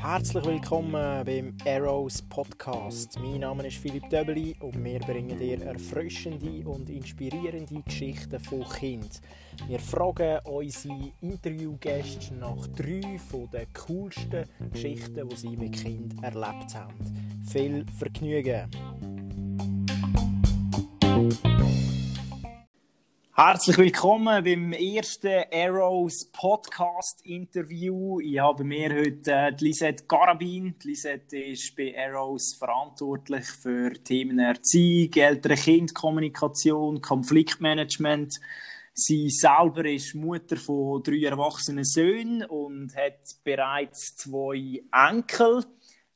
Herzlich willkommen beim Arrows Podcast. Mein Name ist Philipp Döbeli und wir bringen dir erfrischende und inspirierende Geschichten von Kind. Wir fragen unsere Interviewgäste nach drei den coolsten Geschichten, die sie mit Kind erlebt haben. Viel Vergnügen! Herzlich willkommen beim ersten Arrows Podcast Interview. Ich habe mir heute äh, Lisette Garabin. Lisette ist bei Arrows verantwortlich für Themen Erziehung, ältere Kindkommunikation, Konfliktmanagement. Sie selber ist Mutter von drei erwachsenen Söhnen und hat bereits zwei Enkel.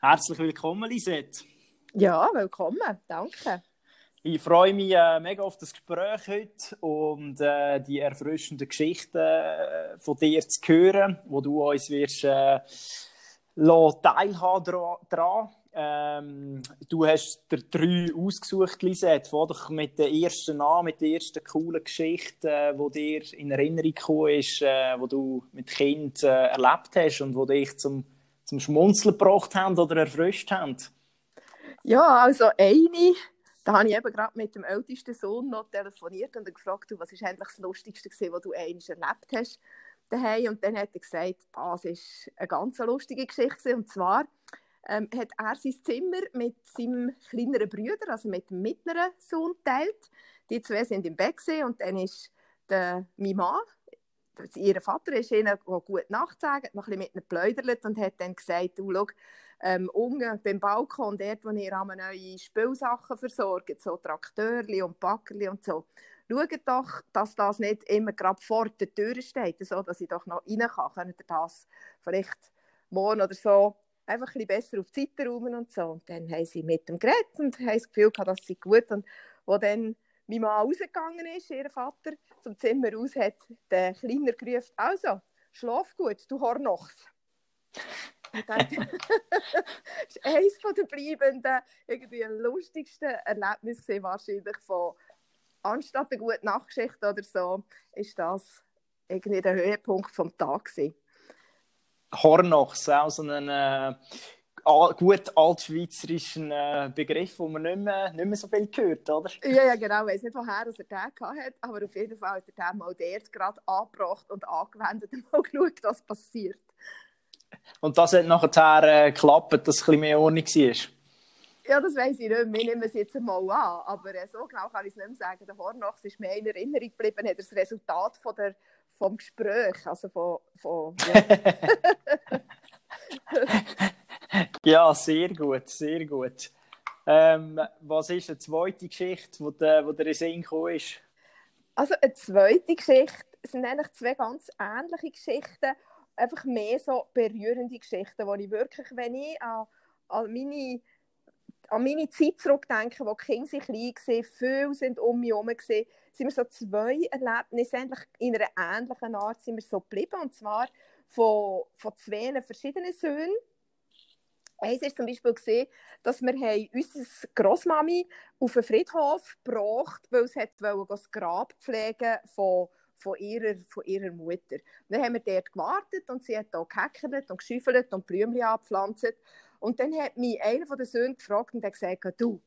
Herzlich willkommen, Lisette. Ja, willkommen. Danke. Ich freue mich äh, mega auf das Gespräch heute und äh, die erfrischenden Geschichten äh, von dir zu hören, wo du uns wirst äh, teilhaben daran. Ähm, du hast dir drei ausgesucht, Lisette. Fang doch mit der ersten an, mit der ersten coolen Geschichte, äh, die dir in Erinnerung gekommen ist, äh, wo du mit Kind äh, erlebt hast und wo dich zum, zum Schmunzeln gebracht haben oder erfrischt haben. Ja, also eine da habe ich eben gerade mit dem ältesten Sohn noch telefoniert und gefragt, was ist eigentlich das Lustigste gewesen, was du einmal erlebt hast daheim. Und dann hat er gesagt, das ist eine ganz lustige Geschichte. Und zwar ähm, hat er sein Zimmer mit seinem kleineren Bruder, also mit dem mittleren Sohn, teilt. Die zwei sind im Bett und dann ist der, mein ihr Vater ist ihnen gut nachgesagt, noch ein bisschen mit ihnen geplaudert und hat dann gesagt, du, schau, ähm, unten beim Balkon, dort, wo ihr neue Spielsachen versorgt, so Traktörli und Backerli und so, schaut doch, dass das nicht immer gerade vor der Tür steht, so dass ich doch noch rein kann. Könnt ihr das vielleicht morgen oder so einfach ein bisschen besser auf die Seite räumen und so. Und dann haben sie mit dem Gerät und haben das Gefühl gehabt, dass sie gut und wo dann mein Mann rausgegangen ist, ihr Vater, zum Zimmer raus, hat der Kleiner gerufen, also, schlaf gut, du Hornochs. das ist eines der bleibenden, irgendwie lustigsten Erlebnisse wahrscheinlich von, anstatt eine gute Nachgeschichte oder so, ist das irgendwie der Höhepunkt vom Tag. Hornochs, auch so ein äh, gut altschweizerischen äh, Begriff, den man nicht mehr, nicht mehr so viel hört, oder? Ja, ja genau. Ich weiß nicht, woher er den hat, aber auf jeden Fall hat er den mal dort gerade angebracht und angewendet und mal geschaut, was passiert. Und das hat nachher äh, geklappt, dass es ein bisschen mehr Ordnung war? Ja, das weiß ich nicht. Wir nehmen es jetzt mal an. Aber äh, so genau kann ich es nicht mehr sagen. Der Hornochs ist mir in Erinnerung geblieben, hat das Resultat von der, vom Gespräch. Also von, von ja. ja, sehr gut, sehr gut. Ähm, was ist eine zweite Geschichte, die dir in den Sinn ist? Also eine zweite Geschichte sind eigentlich zwei ganz ähnliche Geschichten einfach mehr so berührende Geschichten, wo ich wirklich, wenn ich an, an meine an meine Zeit zurückdenke, wo die Kinder sich klein waren, viele sind um mich herum, sind wir so zwei Erlebnisse, eigentlich in einer ähnlichen Art sind wir so geblieben, und zwar von, von zwei verschiedenen Söhnen. Eins ist zum Beispiel gesehen, dass wir unsere Großmami auf den Friedhof gebracht, weil es das Grab pflegen von von ihrer, von ihrer Mutter. Dann haben wir dort gewartet und sie hat da gehackert und geschüffelt und Blümchen abgepflanzt. Und dann hat mich einer von den Söhnen gefragt und hat gesagt, du,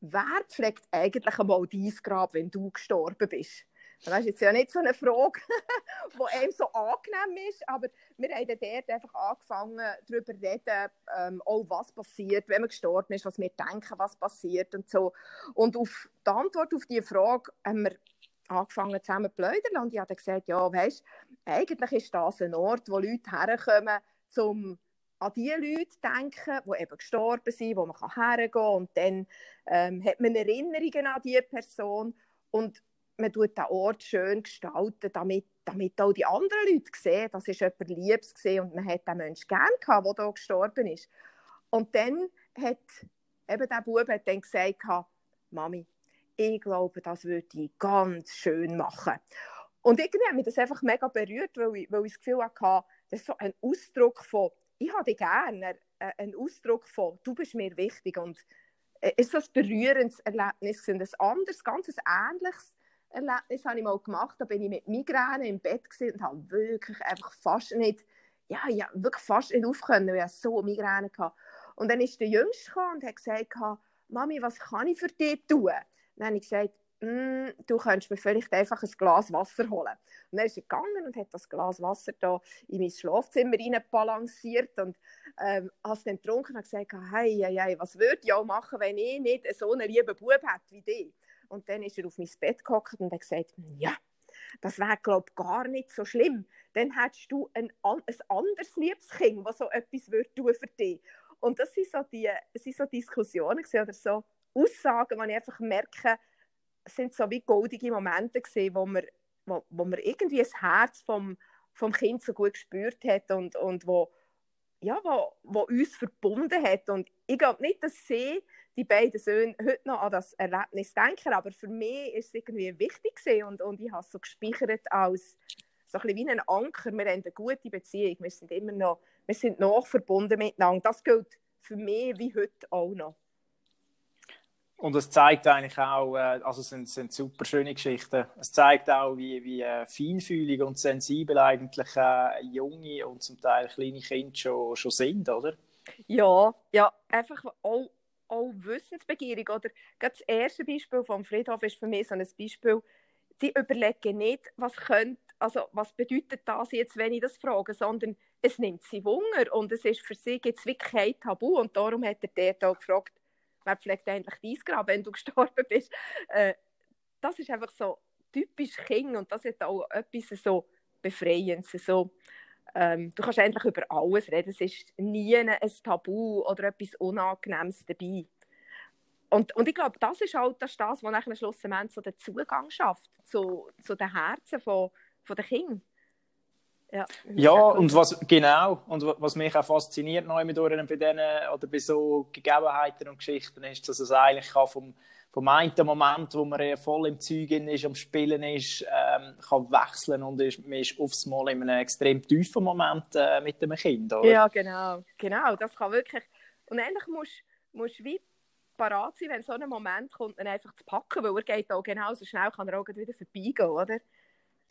wer pflegt eigentlich einmal dein Grab, wenn du gestorben bist? Das ist jetzt ja nicht so eine Frage, die einem so angenehm ist, aber wir haben dort einfach angefangen, darüber zu reden, ähm, auch was passiert, wenn man gestorben ist, was wir denken, was passiert und so. Und auf die Antwort auf diese Frage haben wir angefangen zusammen zu plaudern und ich habe gesagt, ja, weißt, eigentlich ist das ein Ort, wo Leute herkommen, um an die Leute zu denken, die eben gestorben sind, wo man hergehen kann und dann ähm, hat man Erinnerungen an diese Person und man tut den Ort schön gestalten, damit, damit auch die anderen Leute sehen, dass es jemand Liebes und man hat den Menschen gerne gehabt, der hier gestorben ist. Und dann hat eben der Bub hat dann gesagt, Mami, ich glaube, das würde ich ganz schön machen. Und irgendwie hat mich das einfach mega berührt, weil ich, weil ich das Gefühl hatte, das ist so ein Ausdruck von, ich habe dich gerne, ein Ausdruck von, du bist mir wichtig. Und es ist so ein berührendes Erlebnis, ein anderes, ganz ähnliches Erlebnis habe ich mal gemacht. Da bin ich mit Migräne im Bett und habe wirklich einfach fast nicht, ja, ja, wirklich fast nicht aufkönnen, weil ich so Migräne hatte. Und dann ist der Jüngste und hat gesagt, Mami, was kann ich für dich tun? Dann habe ich gesagt, mm, du könntest mir vielleicht einfach ein Glas Wasser holen. Und dann ist er gegangen und hat das Glas Wasser da in mein Schlafzimmer balanciert und ähm, hat es dann getrunken und gesagt, hey, hey, hey, was würde ich auch machen, wenn ich nicht so einen lieben Bub hätte wie dich? Und dann ist er auf mein Bett gehockt und hat gesagt, ja, das wäre, glaube ich, gar nicht so schlimm. Dann hättest du ein, ein anderes liebes Kind, das so etwas würde tun für dich. Und das sind so, die, sind so Diskussionen oder so Aussagen, wo ich einfach merke, sind so wie goldige Momente gewesen, wo man, wo, wo man irgendwie das Herz vom, vom Kind so gut gespürt hat und, und wo, ja, wo, wo uns verbunden hat. Und ich glaube nicht, dass sie, die beiden Söhne, heute noch an das Erlebnis denken, aber für mich ist es irgendwie wichtig gewesen und, und ich habe es so gespeichert als so ein wie ein Anker. Wir haben eine gute Beziehung, wir sind immer noch, wir sind noch verbunden miteinander. Das gilt für mich wie heute auch noch. Und es zeigt eigentlich auch, äh, also es sind, sind super schöne Geschichten. Es zeigt auch, wie, wie äh, feinfühlig und sensibel eigentlich äh, junge und zum Teil kleine Kinder schon, schon sind, oder? Ja, ja, einfach auch, auch wissensbegierig. Oder das erste Beispiel vom Friedhof ist für mich so ein Beispiel, sie überlegen nicht, was könnte, also was bedeutet das jetzt, wenn ich das frage, sondern es nimmt sie Wunder und es ist für sie jetzt wirklich kein Tabu und darum hat er dort auch gefragt, wer pflegt eigentlich dein Grab, wenn du gestorben bist. Äh, das ist einfach so typisch Kind und das hat auch etwas so Befreiendes. So, ähm, du kannst endlich über alles reden, es ist nie ein Tabu oder etwas Unangenehmes dabei. Und, und ich glaube, das ist halt das, das was schlussendlich so den Zugang schafft zu, zu den Herzen von, von den Kindern. Ja, ja und was genau und was mich auch fasziniert neu mit bei denen oder bei so Gegebenheiten und Geschichten ist, dass es eigentlich kann vom vom einen Moment, wo man voll im Zeug ist, am Spielen ist, ähm, kann wechseln und ist, man ist aufs Mal in einem extrem tiefen Moment äh, mit dem Kind, oder? Ja, genau, genau, das kann wirklich und eigentlich musst du wie parat sein, wenn so ein Moment kommt, dann einfach zu packen, weil er geht auch genauso schnell, kann er auch wieder vorbeigehen, oder?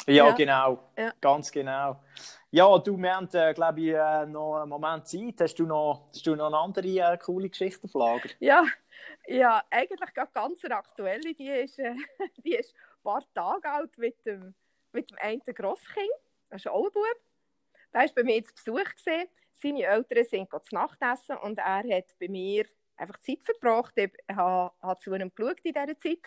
Ja, ja. genau. Ja. Ganz genau. Ja, du, wir haben, äh, glaube ich, äh, noch einen Moment Zeit. Hast du noch, hast du noch eine andere äh, coole Geschichte auf Lager? Ja, ja eigentlich ganz aktuelle. Die ist, äh, die ist ein paar Tage alt mit dem, mit dem einen Grosskind. Das ist auch ein Bub. Der war bei mir zu Besuch. Gewesen. Seine Eltern sind zu Nacht essen und er hat bei mir einfach Zeit verbracht. Ich habe, habe zu ihm geschaut in dieser Zeit.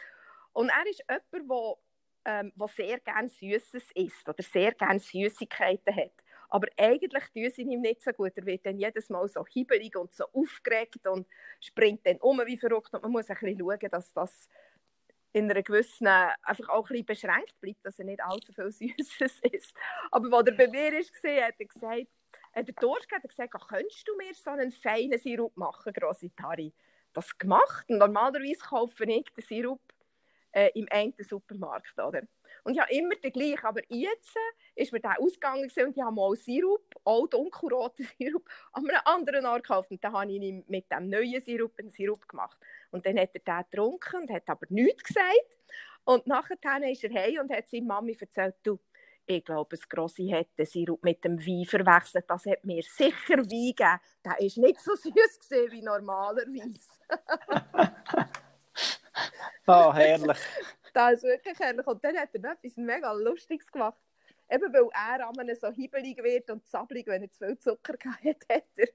Und er ist jemand, der ähm, sehr gerne Süßes isst oder sehr gerne Süßigkeiten hat. Aber eigentlich tun sie ihm nicht so gut. Er wird dann jedes Mal so hibbelig und so aufgeregt und springt dann um wie verrückt. Und man muss ein bisschen schauen, dass das in einer gewissen, einfach auch ein bisschen beschränkt bleibt, dass er nicht allzu viel Süßes isst. Aber als er bei mir war, hat er gesagt, hat er Durst hat gesagt, könntest du mir so einen feinen Sirup machen, grosse Tari? Das gemacht. Und normalerweise kaufe ich den Sirup äh, im einen Supermarkt. Oder? Und habe immer den gleichen, aber jetzt äh, ist mir der ausgegangen und ich habe mal Sirup, auch dunkelroten Sirup, an einem anderen Ort gekauft. Und dann habe ich mit dem neuen Sirup einen Sirup gemacht. Und dann hat er den getrunken und hat aber nichts gesagt. Und nachher ist er heim und hat seiner Mami erzählt, du, ich glaube, das Grossi hat den Sirup mit dem Wein verwechselt. Das hat mir sicher Wein gegeben. Der war nicht so süß wie normalerweise. Oh, herrlich. Das ist wirklich herrlich. Und dann hat er noch etwas mega Lustiges gemacht. Eben weil er am so hibbelig wird und zappelig, wenn er zu viel Zucker hat, hat er,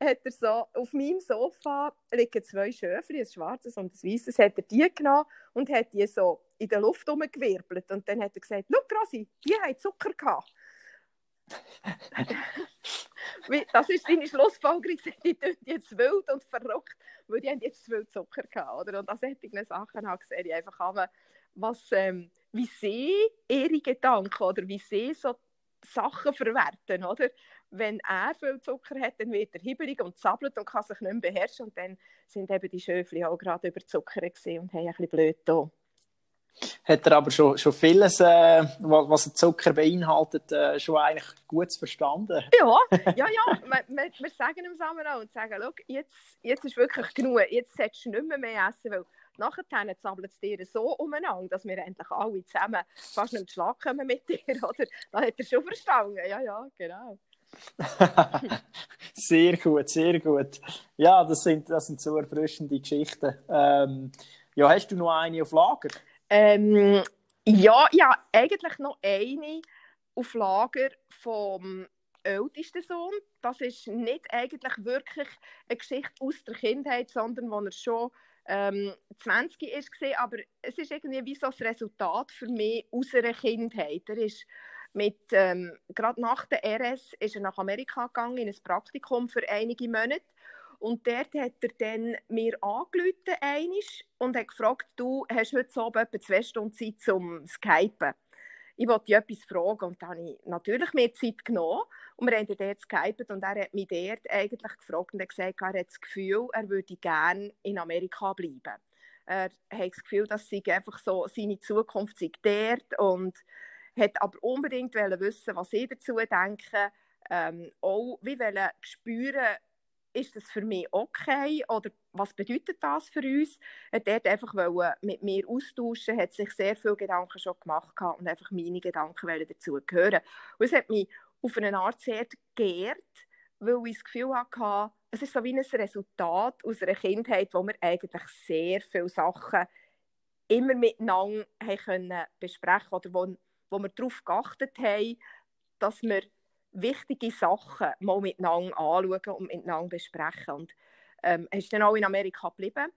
hat er so, auf meinem Sofa liegen zwei Schöfli, ein schwarzes und ein weißes, hat er die genommen und hat die so in der Luft umgewirbelt. Und dann hat er gesagt, schau Grossi, die haben Zucker gehabt. das ist seine Schlussfolgerung, die tun jetzt wild und verrückt, weil die haben jetzt zu viel Zucker gehabt, oder? Und an solchen Sachen habe ich einfach haben, was, ähm, wie sie ihre Gedanken oder wie sie so Sachen verwerten, oder? Wenn er viel Zucker hat, dann wird er hibbelig und zappelt und kann sich nicht mehr beherrschen und dann sind eben die Schöfli auch gerade überzuckert und haben ein bisschen blöd da hat er aber schon, schon vieles, äh, was Zucker beinhaltet, äh, schon eigentlich gut verstanden. Ja, ja, ja. wir, wir, sagen ihm Samen auch und sagen, jetzt, jetzt ist wirklich genug, jetzt solltest du nicht mehr, mehr essen, weil nachher zappelt es dir so umeinander, dass wir endlich alle zusammen fast nicht Schlag kommen mit dir, oder? Da hat er schon verstanden, ja, ja, genau. sehr gut, sehr gut. Ja, das sind, das sind so erfrischende Geschichten. Ähm, ja, hast du noch eine auf Lager? Ähm, ja, ja, eigentlich noch eine auf Lager vom ältesten Sohn. Das ist nicht eigentlich wirklich eine Geschichte aus der Kindheit, sondern wo er schon ähm, 20 ist gesehen, aber es ist irgendwie wie so das Resultat für mich aus einer Kindheit. Er ist mit, ähm, gerade nach der RS ist er nach Amerika gegangen, in ein Praktikum für einige Monate. Und dort hat er dann mir angerufen und hat gefragt, du hast heute so etwa zwei Stunden Zeit zum Skypen. Ich wollte dich etwas fragen und dann habe ich natürlich mehr Zeit genommen und wir haben dann dort geskypet und er hat mich dort eigentlich gefragt und hat gesagt, er hat das Gefühl, er würde gerne in Amerika bleiben. Er hat das Gefühl, dass sie einfach so seine Zukunft sei dort und hat aber unbedingt wissen, was ich dazu denke. Ähm, auch wie wollen spüren, ist das für mich okay oder was bedeutet das für uns? Er dort einfach mit mir austauschen, hat sich sehr viele Gedanken schon gemacht und einfach meine Gedanken dazu gehören. Und es hat mich auf eine Art sehr geehrt, weil ich das Gefühl hatte, es ist so wie ein Resultat aus einer Kindheit, wo wir eigentlich sehr viele Sachen immer miteinander haben können besprechen oder wo wo wir darauf geachtet haben, dass wir wichtige Sachen mal miteinander anschauen und miteinander besprechen. Und ähm, er ist dann auch in Amerika geblieben.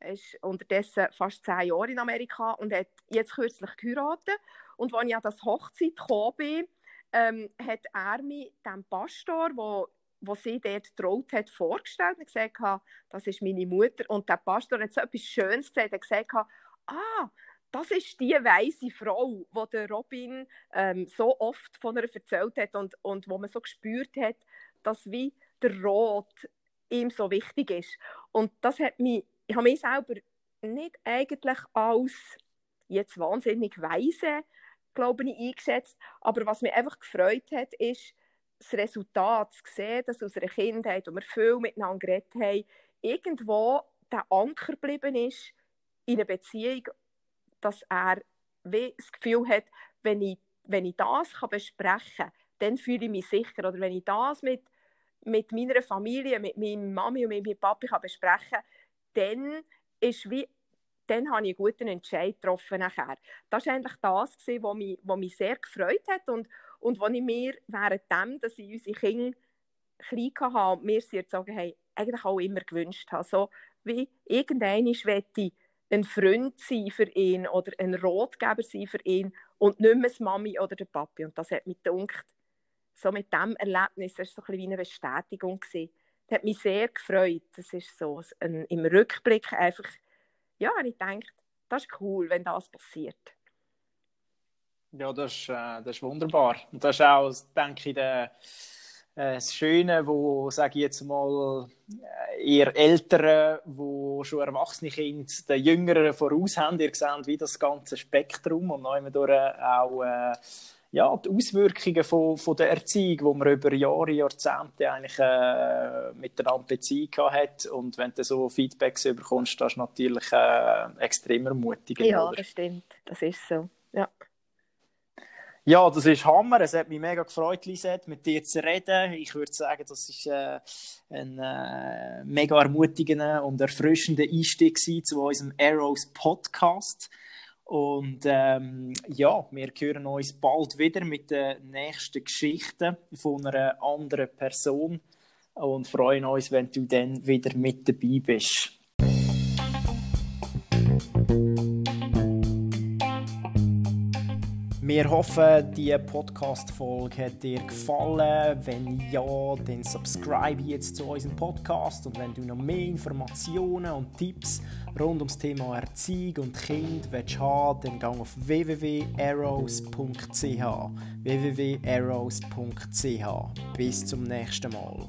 Er ist unterdessen fast zehn Jahre in Amerika und hat jetzt kürzlich geheiratet. Und als ich an das Hochzeit gekommen bin, ähm, hat er mir dem Pastor, wo wo sie dort traut hat, vorgestellt und gesagt das ist meine Mutter. Und der Pastor hat so etwas Schönes gesagt, er hat gesagt, ah, das ist die weise Frau, die Robin ähm, so oft von ihr erzählt hat und, und wo man so gespürt hat, dass wie der Rot ihm so wichtig ist. Und das hat mich, ich habe mich selber nicht eigentlich als jetzt wahnsinnig weise, glaube ich, eingeschätzt, aber was mich einfach gefreut hat, ist, das Resultat zu sehen, dass aus einer Kindheit, wo wir viel miteinander geredet haben, irgendwo der Anker geblieben ist in einer Beziehung dass er das Gefühl hat, wenn ich, wenn ich das kann besprechen kann, dann fühle ich mich sicher. Oder wenn ich das mit, mit meiner Familie, mit meiner Mami und mit meinem Papi kann besprechen kann, dann dann habe ich einen guten Entscheid getroffen nachher. Das war eigentlich das, was mich, was mich sehr gefreut hat und, und was ich mir während dass ich unsere Kinder klein hatte, mir sie sagen, hey, eigentlich auch immer gewünscht habe. So wie irgendeine ich ein Freund sein für ihn oder ein Ratgeber sein für ihn und nicht mehr die Mami oder der Papi. Und das hat mich gedacht, so mit diesem Erlebnis, das war so ein wie eine Bestätigung. Gewesen. Das hat mich sehr gefreut. Das ist so ein, im Rückblick einfach, ja, ich gedacht, das ist cool, wenn das passiert. Ja, das ist, äh, das ist wunderbar. Und das ist auch, denke ich, der das Schöne, wo, sage ich jetzt mal, äh, eher Ältere, wo schon erwachsene Kinder den Jüngeren voraus haben. Ihr seht wie das ganze Spektrum und durch auch äh, ja, die Auswirkungen von, von der Erziehung, wo man über Jahre, Jahrzehnte eigentlich äh, miteinander Beziehung hat und wenn du so Feedbacks bekommst, das ist natürlich äh, extrem ermutigend. Ja, oder? das stimmt, das ist so. Ja, das ist Hammer. Es hat mich mega gefreut, Lisette, mit dir zu reden. Ich würde sagen, das ist äh, ein äh, mega ermutigender und erfrischender Einstieg zu unserem Arrows Podcast. Und ähm, ja, wir hören uns bald wieder mit den nächsten Geschichten von einer anderen Person und freuen uns, wenn du dann wieder mit dabei bist. Wir hoffen, die Podcast-Folge hat dir gefallen. Wenn ja, dann subscribe jetzt zu unserem Podcast. Und wenn du noch mehr Informationen und Tipps rund ums Thema Erziehung und Kind willst haben, dann geh auf www.arrows.ch. www.arrows.ch. Bis zum nächsten Mal.